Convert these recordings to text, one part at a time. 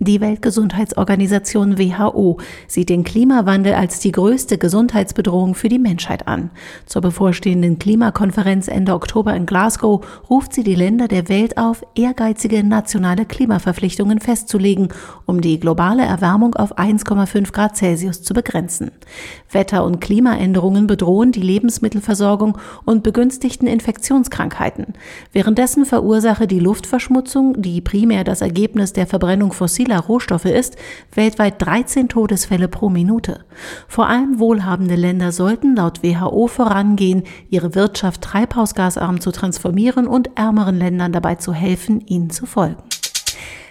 Die Weltgesundheitsorganisation WHO sieht den Klimawandel als die größte Gesundheitsbedrohung für die Menschheit an. Zur bevorstehenden Klimakonferenz Ende Oktober in Glasgow ruft sie die Länder der Welt auf, ehrgeizige nationale Klimaverpflichtungen festzulegen, um die globale Erwärmung auf 1,5 Grad Celsius zu begrenzen. Wetter- und Klimaänderungen bedrohen die Lebensmittelversorgung und begünstigten Infektionskrankheiten. Währenddessen verursache die Luftverschmutzung, die primär das Ergebnis der Verbrennung fossiler fossiler Rohstoffe ist, weltweit 13 Todesfälle pro Minute. Vor allem wohlhabende Länder sollten laut WHO vorangehen, ihre Wirtschaft treibhausgasarm zu transformieren und ärmeren Ländern dabei zu helfen, ihnen zu folgen.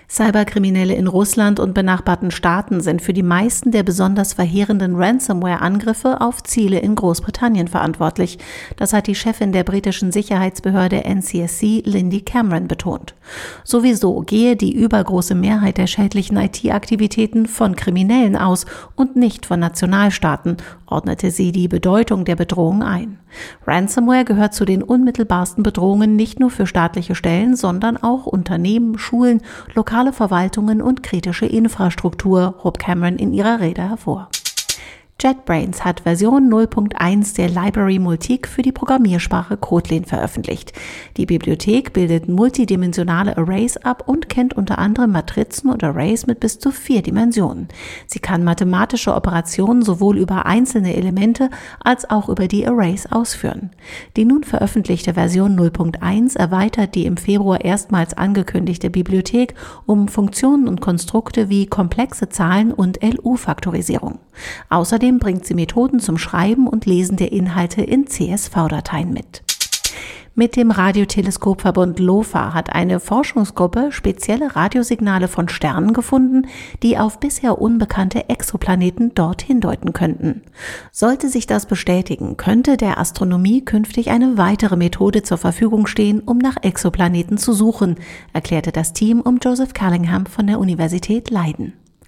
Cyberkriminelle in Russland und benachbarten Staaten sind für die meisten der besonders verheerenden Ransomware-Angriffe auf Ziele in Großbritannien verantwortlich. Das hat die Chefin der britischen Sicherheitsbehörde NCSC, Lindy Cameron, betont. Sowieso gehe die übergroße Mehrheit der schädlichen IT-Aktivitäten von Kriminellen aus und nicht von Nationalstaaten, ordnete sie die Bedeutung der Bedrohung ein. Ransomware gehört zu den unmittelbarsten Bedrohungen nicht nur für staatliche Stellen, sondern auch Unternehmen, Schulen, lokale Verwaltungen und kritische Infrastruktur, hob Cameron in ihrer Rede hervor. JetBrains hat Version 0.1 der Library Multique für die Programmiersprache Kotlin veröffentlicht. Die Bibliothek bildet multidimensionale Arrays ab und kennt unter anderem Matrizen und Arrays mit bis zu vier Dimensionen. Sie kann mathematische Operationen sowohl über einzelne Elemente als auch über die Arrays ausführen. Die nun veröffentlichte Version 0.1 erweitert die im Februar erstmals angekündigte Bibliothek um Funktionen und Konstrukte wie komplexe Zahlen und LU-Faktorisierung. Außerdem Außerdem bringt sie Methoden zum Schreiben und Lesen der Inhalte in CSV-Dateien mit. Mit dem Radioteleskopverbund LOFA hat eine Forschungsgruppe spezielle Radiosignale von Sternen gefunden, die auf bisher unbekannte Exoplaneten dort hindeuten könnten. Sollte sich das bestätigen, könnte der Astronomie künftig eine weitere Methode zur Verfügung stehen, um nach Exoplaneten zu suchen, erklärte das Team um Joseph Callingham von der Universität Leiden.